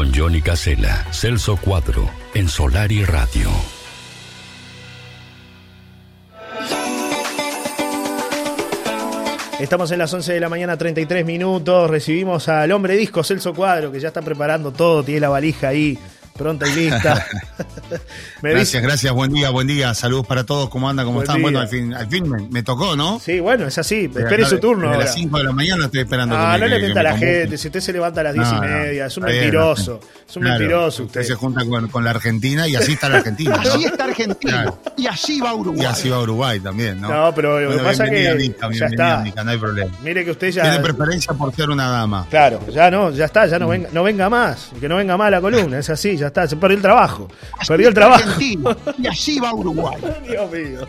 con Johnny Casella, Celso Cuadro, en Solar y Radio. Estamos en las 11 de la mañana, 33 minutos. Recibimos al hombre disco Celso Cuadro, que ya está preparando todo, tiene la valija ahí pronta y lista. gracias, gracias, buen día, buen día. Saludos para todos, ¿cómo andan? ¿Cómo están? Bueno, al fin, al fin me, tocó, ¿no? Sí, bueno, es así. Espere su turno. A las 5 de la mañana estoy esperando. Ah, no le mienta a la gente. Si usted se levanta a las 10 y media, es un mentiroso. Es un mentiroso. Usted. se junta con, la Argentina y así está la Argentina. Así está Argentina. Y así va Uruguay. Y así va Uruguay también, ¿no? No, pero lo que pasa es que. ya está. no hay problema. Mire que usted ya. Tiene preferencia por ser una dama. Claro, ya no, ya está, ya no, venga, no venga más. Que no venga más la columna, es así, ya está. Se perdió el trabajo. Perdió el trabajo. y así va Uruguay. Dios mío.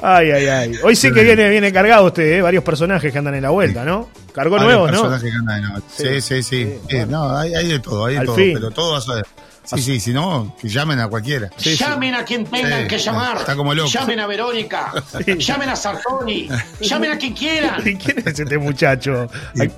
Ay, ay, ay. Hoy sí que viene, viene cargado usted, ¿eh? varios personajes que andan en la vuelta, ¿no? Cargó nuevos, ¿no? Sí, sí, sí. no, hay, hay, de todo, hay de todo. Pero todo va a ser. Sí, sí, si no, que llamen a cualquiera. llamen a quien tengan que llamar. Está como loco. Llamen a Verónica. Llamen a Sartoni. llamen a quien quieran. ¿Quién es este muchacho?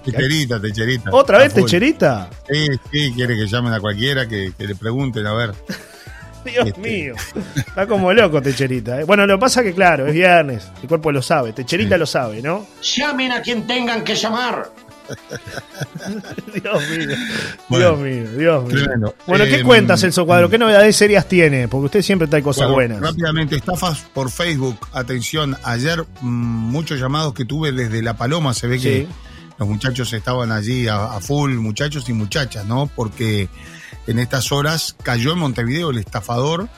Techerita, Techerita. ¿Otra vez Techerita? Sí, sí, quiere que llamen a cualquiera, que, le pregunten, a ver. Dios este. mío. Está como loco Techerita. ¿eh? Bueno, lo que pasa que, claro, es viernes. El cuerpo lo sabe. Techerita lo sabe, ¿no? Llamen a quien tengan que llamar. Dios mío, Dios mío, Dios mío. Bueno, ¿qué eh, cuentas, Celso Cuadro? ¿Qué novedades serias tiene? Porque usted siempre trae cosas buenas. Rápidamente, estafas por Facebook. Atención, ayer mm, muchos llamados que tuve desde La Paloma, se ve que los muchachos estaban allí a, full, muchachos y muchachas, ¿no? Porque en estas horas cayó en Montevideo el estafador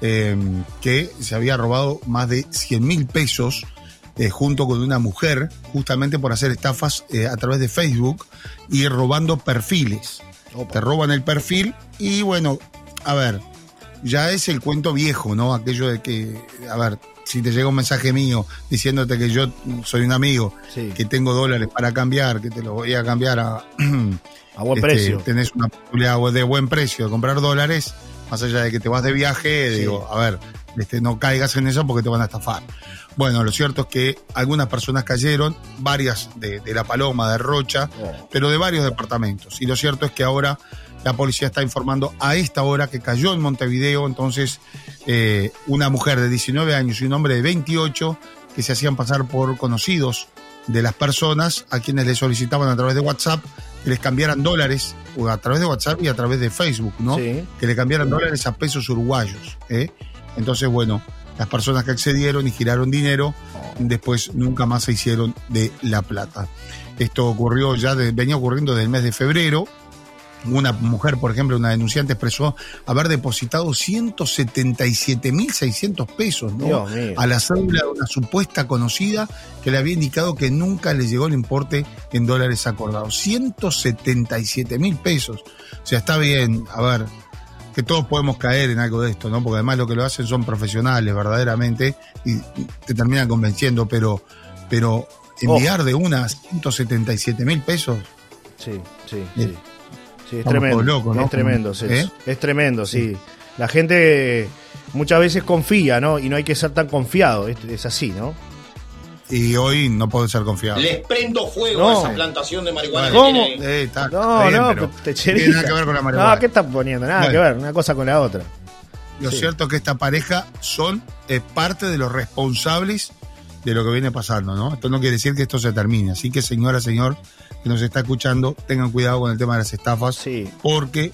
eh, que se había robado más de 100 mil pesos eh, junto con una mujer, justamente por hacer estafas eh, a través de Facebook y robando perfiles. Te roban el perfil y bueno, a ver, ya es el cuento viejo, ¿no? Aquello de que, a ver, si te llega un mensaje mío diciéndote que yo soy un amigo, que tengo dólares para cambiar, que te los voy a cambiar a, a buen este, precio. Tenés una posibilidad de buen precio de comprar dólares, más allá de que te vas de viaje, digo, a ver, este, no caigas en eso porque te van a estafar. Bueno, lo cierto es que algunas personas cayeron, varias de, La Paloma, de Rocha, oh. pero de varios departamentos. Y lo cierto es que ahora la policía está informando a esta hora que cayó en Montevideo, entonces eh, una mujer de 19 años y un hombre de 28 que se hacían pasar por conocidos de las personas a quienes les solicitaban a través de WhatsApp que les cambiaran dólares, a través de WhatsApp y a través de Facebook, ¿no? Que le cambiaran dólares a pesos uruguayos. ¿eh? Entonces, bueno, las personas que accedieron y giraron dinero, después nunca más se hicieron de la plata. Esto ocurrió ya, venía ocurriendo desde el mes de febrero. Una mujer, por ejemplo, una denunciante expresó haber depositado 177.600 pesos ¿no? a la cédula de una supuesta conocida que le había indicado que nunca le llegó el importe en dólares acordados. 177.000 pesos. O sea, está bien, a ver, que todos podemos caer en algo de esto, ¿no? Porque además lo que lo hacen son profesionales verdaderamente y te terminan convenciendo, pero, pero enviar de unas 177 mil pesos. Sí, sí, sí. sí es tremendo. ¿no? Es tremendo, sí. ¿Eh? Es tremendo, sí. La gente muchas veces confía, ¿no? Y no hay que ser tan confiado, es así, ¿no? Y hoy no puedo ser confiado. Les prendo fuego a esa plantación de marihuana. ¿Cómo? Eh, no, no, te tiene nada que ver con la marihuana. No, ¿qué están poniendo? Nada que ver, una cosa con la otra. Lo cierto es que esta pareja son eh, parte de los responsables de lo que viene pasando, ¿no? Esto no quiere decir que esto se termine. Así que, señora, señor, que nos está escuchando, tengan cuidado con el tema de las estafas. Sí. Porque,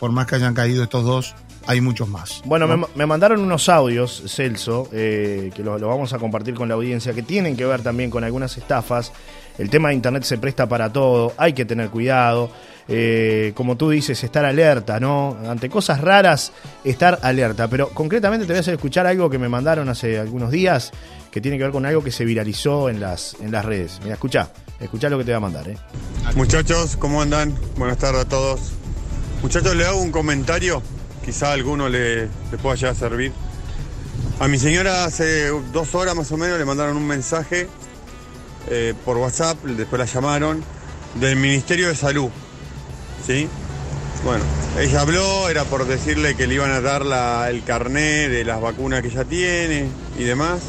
por más que hayan caído estos dos, hay muchos más. Bueno, me, mandaron unos audios, Celso, eh, que lo, vamos a compartir con la audiencia, que tienen que ver también con algunas estafas. El tema de Internet se presta para todo, hay que tener cuidado. Eh, como tú dices, estar alerta, ¿no? Ante cosas raras, estar alerta. Pero concretamente te voy a hacer escuchar algo que me mandaron hace algunos días, que tiene que ver con algo que se viralizó en las, en las redes. Mira, escucha, escucha lo que te voy a mandar, ¿eh? Muchachos, ¿cómo andan? Buenas tardes a todos. Muchachos, le hago un comentario quizá a alguno le, pueda llegar a servir. A mi señora hace dos horas más o menos le mandaron un mensaje eh, por WhatsApp, después la llamaron, del Ministerio de Salud. ¿Sí? Bueno, ella habló, era por decirle que le iban a dar el carné de las vacunas que ella tiene y demás.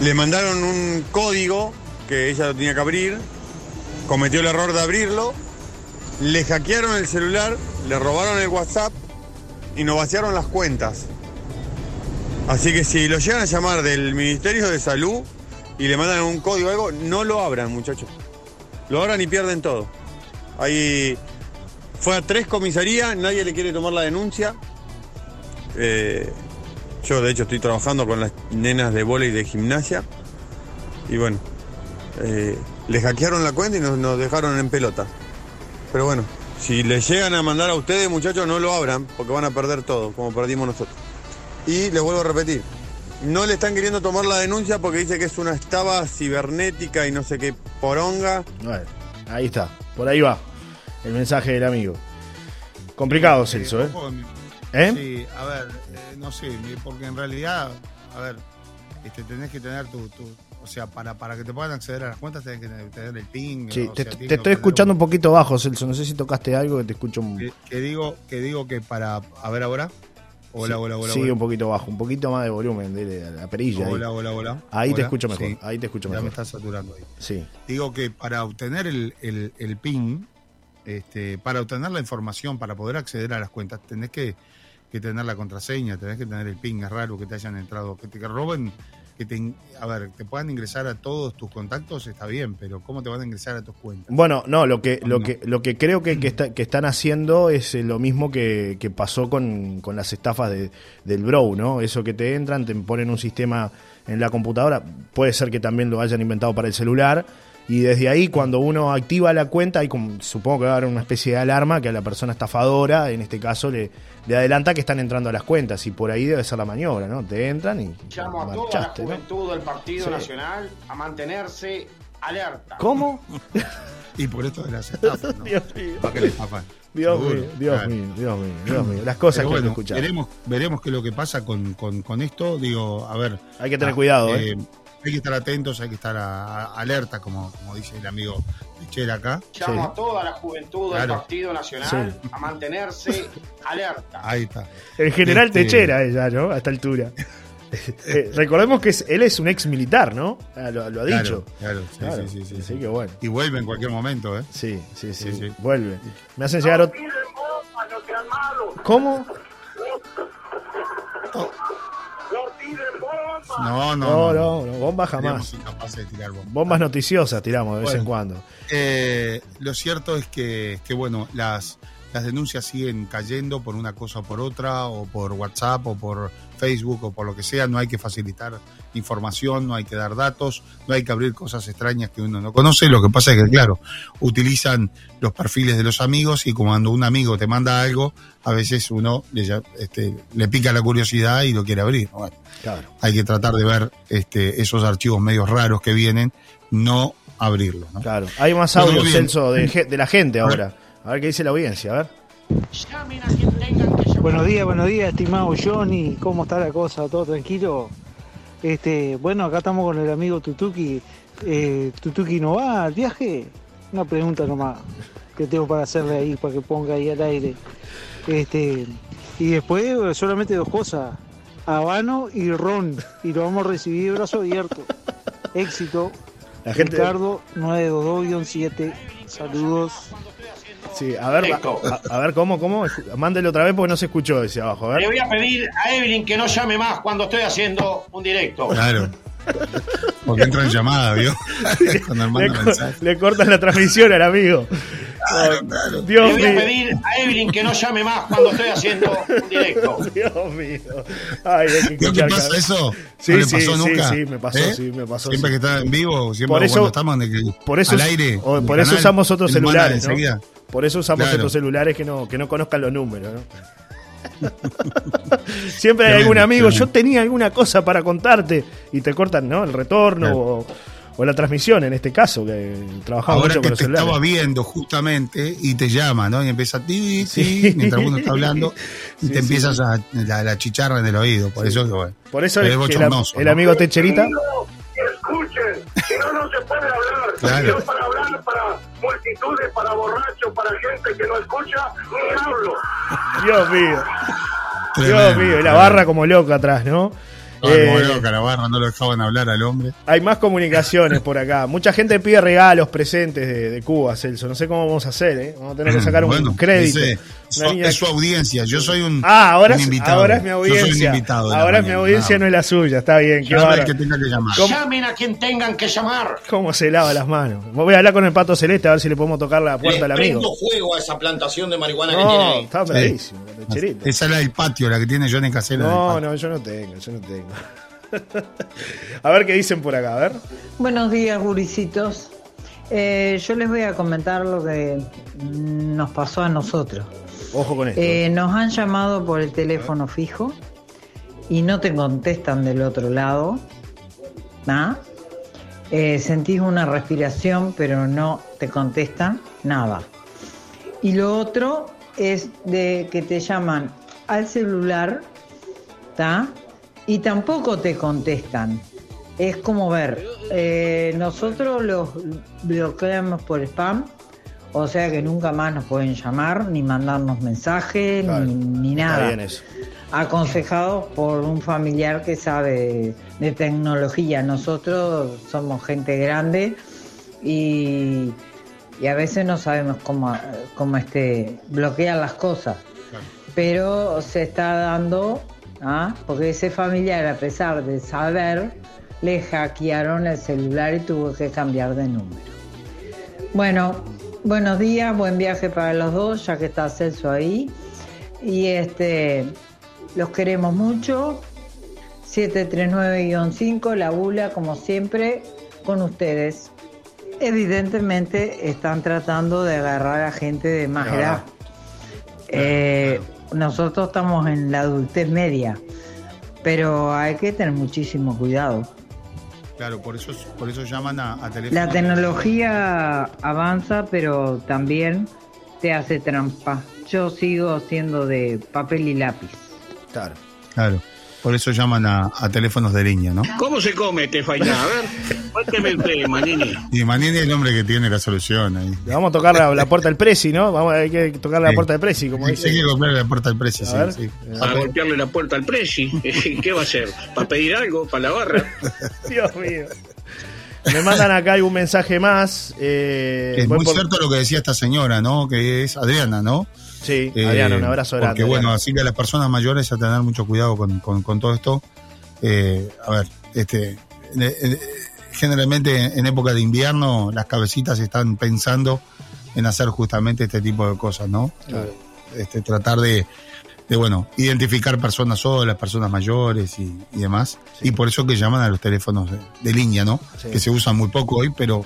Le mandaron un código que ella lo tenía que abrir, cometió el error de abrirlo le hackearon el celular, le robaron el WhatsApp y nos vaciaron las cuentas. Así que si lo llegan a llamar del Ministerio de Salud y le mandan un código o algo, no lo abran, muchachos. Lo abran y pierden todo. Ahí fue a tres comisarías, nadie le quiere tomar la denuncia. Eh, yo de hecho estoy trabajando con las nenas de y de gimnasia. Y bueno, eh, le hackearon la cuenta y nos dejaron en pelota. Pero bueno, si le llegan a mandar a ustedes, muchachos, no lo abran, porque van a perder todo, como perdimos nosotros. Y les vuelvo a repetir, no le están queriendo tomar la denuncia porque dice que es una estaba cibernética y no sé qué poronga. Bueno, ahí está, por ahí va el mensaje del amigo. Complicado, Celso, ¿eh? ¿Eh? Sí, a ver, eh, no sé, porque en realidad, a ver, este, tenés que tener tu, o sea, para, para que te puedan acceder a las cuentas tenés que tener el ping. Sí, te, estoy escuchando un poquito bajo, Celso. No sé si tocaste algo que te escucho. Que, que, digo, que digo que para. A ver ahora. Hola, hola, hola. Sigue un poquito bajo, un poquito más de volumen de la perilla. Hola, hola, hola. Ahí te escucho mejor. Ahí te escucho mejor. Ya me estás saturando ahí. Sí. Digo que para obtener el, el, el ping, este, para obtener la información, para poder acceder a las cuentas, tenés que, que tener la contraseña, tenés que tener el ping. Es raro que te hayan entrado, que te roben que te, a ver, te puedan ingresar a todos tus contactos está bien, pero ¿cómo te van a ingresar a tus cuentas? Bueno, no, lo que, lo que, lo que creo que, que, están haciendo es eh, lo mismo que, pasó con, con, las estafas de, del Bro, ¿no? Eso que te entran, te ponen un sistema en la computadora, puede ser que también lo hayan inventado para el celular y desde ahí cuando uno activa la cuenta hay como, supongo que va a haber una especie de alarma que a la persona estafadora en este caso le, le adelanta que están entrando a las cuentas y por ahí debe ser la maniobra no te entran y llamo a toda la juventud del Partido Nacional a mantenerse alerta ¿cómo? y por esto de las estafas ¿no? Dios mío para que les Dios mío, Dios mío, Dios mío, Dios mío. Las cosas que hay que escuchar. Veremos, veremos qué es lo que pasa con, con, con esto. Digo, a ver. Hay que tener cuidado, ¿eh? ¿eh? Hay que estar atentos, hay que estar alerta, como, como dice el amigo Chela acá. Llamo a toda la juventud del Partido Nacional a mantenerse alerta. Ahí está. El general este... Techera, ella, ¿no? A esta altura. Eh, recordemos que él es un ex militar, ¿no? Ah, lo, ha dicho. Claro, sí, sí, sí, que bueno. Y vuelve en cualquier momento, ¿eh? Sí, sí, sí. Vuelve. Me hacen llegar otro. ¿Cómo? No, no, no, no, bombas jamás. bombas. noticiosas tiramos de vez en cuando. Eh, lo cierto es que, que, bueno, las, las denuncias siguen cayendo por una cosa o por otra, o por WhatsApp, o por Facebook, o por lo que sea. No hay que facilitar información, no hay que dar datos, no hay que abrir cosas extrañas que uno no conoce. Lo que pasa es que, claro, utilizan los perfiles de los amigos y cuando un amigo te manda algo, a veces uno le, este, le pica la curiosidad y lo quiere abrir. claro. Hay que tratar de ver este, esos archivos medios raros que vienen, no abrirlos. Claro, hay más audio, Celso, de, de la gente ahora. A ver qué dice la audiencia, a ver. Buenos días, buenos días, estimado Johnny. ¿Cómo está la cosa? ¿Todo tranquilo? Este, bueno, acá estamos con el amigo Tutuki. Eh, ¿Tutuki no va al viaje? Una pregunta nomás que tengo para hacerle ahí, para que ponga ahí al aire. Este, y después solamente dos cosas, habano y ron, y lo vamos a recibir de brazo abierto. Éxito. La gente... Ricardo 922-7. Saludos. Sí, a ver, a, ver cómo, cómo. Mándelo otra vez porque no se escuchó ese abajo. A ver. Le voy a pedir a Evelyn que no llame más cuando estoy haciendo un directo. Claro. Porque entra en llamada, ¿vio? Cuando le, le cortan la transmisión al amigo. Claro, claro. Dios Le voy a pedir a Evelyn que no llame más cuando estoy haciendo un directo. Dios mío. Ay, hay que ¿Qué pasa eso? Sí, ¿No sí, pasó nunca? sí, me pasó, ¿Eh? sí, me pasó. Siempre sí. que está en vivo, siempre por eso, cuando estamos en el, por eso, al aire. O, por eso usamos otros celulares, ¿no? Por eso usamos claro. otros celulares que no, que no conozcan los números, ¿no? Siempre hay algún amigo, yo tenía alguna cosa para contarte y te cortan, ¿no? El retorno claro. o, o, la transmisión en este caso, que trabajaba Ahora mucho que con te celulares. estaba viendo justamente y te llama, ¿no? Y empieza a ti, sí. mientras uno está hablando y sí, te sí, empiezas a la, la, chicharra en el oído. Por eso que bueno. Por eso es que el, el, amigo Techerita. Si no, no se puede hablar. Claro. Yo para hablar para multitudes, para borrachos, para gente que no escucha, ni hablo. Dios mío. Tremendo, Dios mío, y la barra como loca atrás, ¿no? Eh, loca la barra, no lo dejaban hablar al hombre. Hay más comunicaciones por acá. Mucha gente pide regalos, presentes de, de Cuba, Celso. No sé cómo vamos a hacer, ¿eh? Vamos a tener que sacar un crédito. ese- so- niña- es su audiencia. Yo soy un, Ah, ahora, un invitado. ahora es mi Yo soy un audiencia. invitado ahora es mi audiencia, no es la suya. Está bien, que tenga que llamar. ¿Cómo? Llamen a quien tengan que llamar. ¿Cómo se lava las manos? Voy a hablar con el pato celeste a ver si le podemos tocar la puerta al amigo. fuego a esa plantación de marihuana No, está Sí. bravísimo, lecherito. Esa es la del patio, la que tiene Johnny Casella. No, no, yo no tengo, yo no tengo. a ver qué dicen por acá, a ver. Buenos días, gurisitos. Eh, yo les voy a comentar lo que nos pasó a nosotros. Ojo con esto. Eh, nos han llamado por el teléfono fijo y no te contestan del otro lado. ¿Ah? Eh, sentís una respiración, pero no te contestan nada. Y lo otro es de que te llaman al celular, ¿tá? Y tampoco te contestan. Es como ver, eh, nosotros los bloqueamos por spam, o sea que nunca más nos pueden llamar, ni mandarnos mensajes, Claro. ni, ni nada bien eso. aconsejados por un familiar que sabe de, tecnología. Nosotros somos gente grande y, y a veces no sabemos cómo, cómo este, bloquear las cosas. Pero se está dando, ¿ah? porque ese familiar, a pesar de saber, le hackearon el celular y tuvo que cambiar de número. Bueno, buenos días, buen viaje para los dos, ya que está Celso ahí. Y este, los queremos mucho. 739-5, la bula, como siempre, con ustedes. Evidentemente están tratando de agarrar a gente de más edad. Eh, nosotros estamos en la adultez media, pero hay que tener muchísimo cuidado. Claro, por eso, por eso llaman a, a teléfono. La tecnología avanza, pero también te hace trampa. Yo sigo siendo de papel y lápiz. Claro. Claro, por eso llaman a, a teléfonos de línea, ¿no? ¿Cómo se come este fainá? A ver, cuénteme usted, Manini. Y Manini es el hombre que tiene la solución ahí. Le vamos a tocar la, la puerta del Prezi, ¿no? Vamos, hay que tocar la Sí. puerta del Prezi, como Hay dice. que comprar la puerta del precio, A sí, sí. A golpearle la puerta al presi. ¿Qué va a hacer? ¿Para pedir algo? ¿Para la barra? Dios mío. Me mandan acá algún mensaje más. eh, Es muy por- cierto lo que decía esta señora, ¿no? Que es Adriana, ¿no? Sí, Eh, Adriana, un abrazo grande. Porque bueno, así que a las personas mayores a tener mucho cuidado con, con- con todo esto. Eh, a ver, este, eh, eh, generalmente en época de invierno las cabecitas están pensando en hacer justamente este tipo de cosas, ¿no? Claro. Este, tratar de, de, bueno, identificar personas solas, personas mayores y, y demás. Sí. Y por eso que llaman a los teléfonos de, de línea, ¿no? Sí. Que se usan muy poco hoy, pero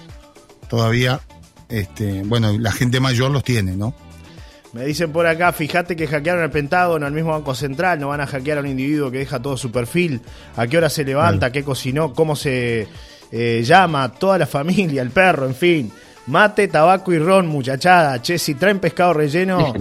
todavía, este, bueno, la gente mayor los tiene, ¿no? Me dicen por acá, fíjate que hackearon el Pentágono, al mismo Banco Central, no van a hackear a un individuo que deja todo su perfil, a qué hora se levanta, qué cocinó, cómo se eh, llama, toda la familia, el perro, en fin. Mate, tabaco y ron, muchachada. Che, si traen pescado relleno.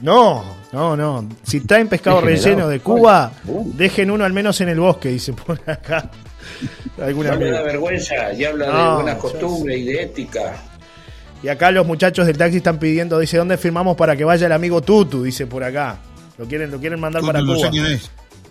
No, no, no. Si traen pescado relleno de Cuba, dejen uno al menos en el bosque, dice por acá. Alguna da amiga. vergüenza y habla No, de buenas costumbres y de ética. Y acá los muchachos del taxi están pidiendo, dice, ¿dónde firmamos para que vaya el amigo Tutu? Dice por acá. Lo quieren, lo quieren mandar Tú para no Cuba.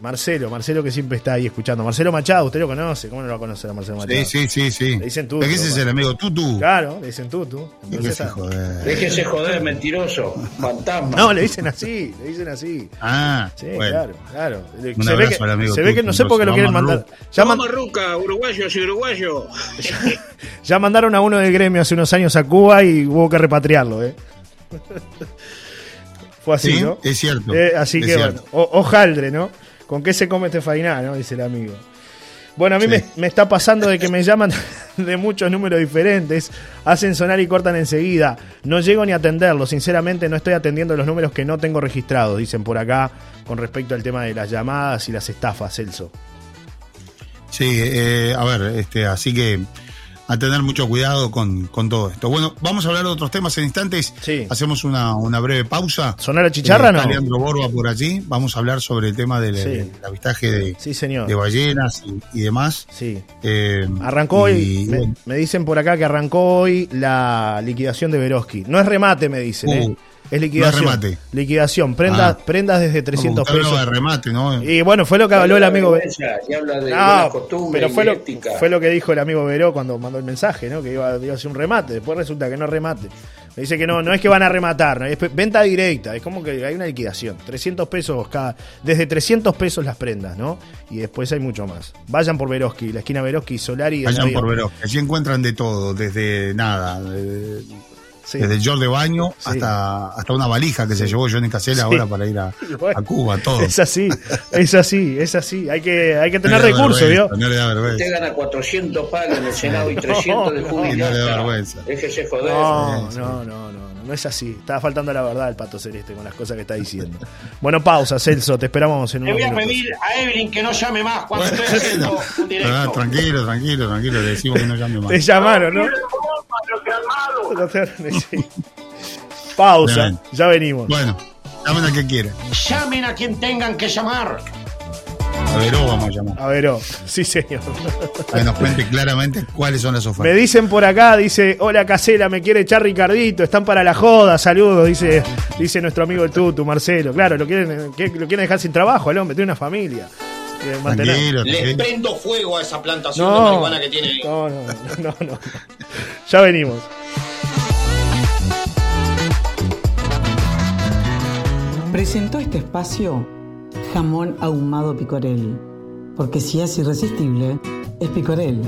Marcelo, Marcelo que siempre está ahí escuchando. Marcelo Machado, usted lo conoce, ¿cómo no lo va a conocer a Marcelo Machado? Sí, sí, sí, sí. Le dicen tú, ¿De qué ese es el amigo Tutu? Claro, le dicen Tutu. Déjese joder. Déjese joder, mentiroso, fantasma. No, le dicen así, le dicen así. Ah, Sí, bueno. claro, claro. Un se ve que, al amigo se ve que no sé por qué lo quieren mandar. Ya, man- Ruca, uruguayos y uruguayos. ya mandaron a uno del gremio hace unos años a Cuba y hubo que repatriarlo, ¿eh? Fue así, Sí, ¿no? es cierto, Eh, así es que cierto. bueno, o- ojaldre, ¿no? ¿Con qué se come este fainá, no? Dice el amigo. Bueno, a mí Sí. me, me está pasando de que me llaman de muchos números diferentes, hacen sonar y cortan enseguida. No llego ni a atenderlo, sinceramente no estoy atendiendo los números que no tengo registrados, dicen por acá, con respecto al tema de las llamadas y las estafas, Celso. Sí, eh, a ver, este, así que a tener mucho cuidado con, con todo esto. Bueno, vamos a hablar de otros temas en instantes. Sí. Hacemos una, una breve pausa. ¿Sonar la chicharra Eh, no? Leandro Borba por allí. Vamos a hablar sobre el tema del, Sí. del avistaje de, Sí, señor. de ballenas y, y demás. Sí. Eh, Arrancó hoy, y, me, bueno, me dicen por acá que arrancó hoy la liquidación de Veroski. No es remate, me dicen, ¿eh? Es liquidación. No es remate. Liquidación. Prendas, Ah. prendas desde 300 Usted hablaba pesos. de remate, ¿no? Y bueno, fue lo que habló el amigo. Ve- Y habla de No, pero fue y lo, ética. fue lo que dijo el amigo Veró cuando mandó el mensaje, ¿no? Que iba, iba a hacer un remate. Después resulta que no remate. Me dice que no, no es que van a rematar, ¿no? es venta directa. Es como que hay una liquidación. 300 pesos cada. Desde 300 pesos las prendas, ¿no? Y después hay mucho más. Vayan por Veroski, la esquina Veroski, Solari. y Vayan por Verón. Allí encuentran de todo, desde nada, de- Sí. desde el short de baño Sí. hasta, hasta una valija que se llevó Johnny Casella Sí. ahora para ir a, bueno, a Cuba, todo. Es así, es así, es así. Hay que, hay que tener le recursos, ¿vio? No le da vergüenza. Usted gana 400 palos en el Senado y 300 de No, jubilado. no le da vergüenza. Déjese joder. No, no, no, no, no es así. Estaba faltando la verdad el pato celeste con las cosas que está diciendo. Bueno, pausa, Celso, te esperamos en Le unos voy a pedir a Evelyn que no llame más cuando Bueno, estoy haciendo un ah, tranquilo, tranquilo, tranquilo, le decimos que no llame más. Te llamaron, ¿no? Sí. Pausa, Bien. ya venimos. Bueno, llamen al que quiera. Llamen a quien tengan que llamar. A Veró vamos a llamar. A ver, oh, sí, señor. Que nos cuente claramente cuáles son las Me ofertas. dicen por acá, dice, hola casera, me quiere echar Ricardito, están para la joda, saludos, dice, dice nuestro amigo el Tutu, Marcelo. Claro, lo quieren, lo quieren dejar sin trabajo, el hombre, tiene una familia. Mantener. Tranquilo, Le tranquilo. prendo fuego a esa plantación de No, marihuana que tiene ahí. no, no, no, no, no. Ya venimos. Presentó este espacio Jamón Ahumado Picorel. Porque si es irresistible, es Picorel.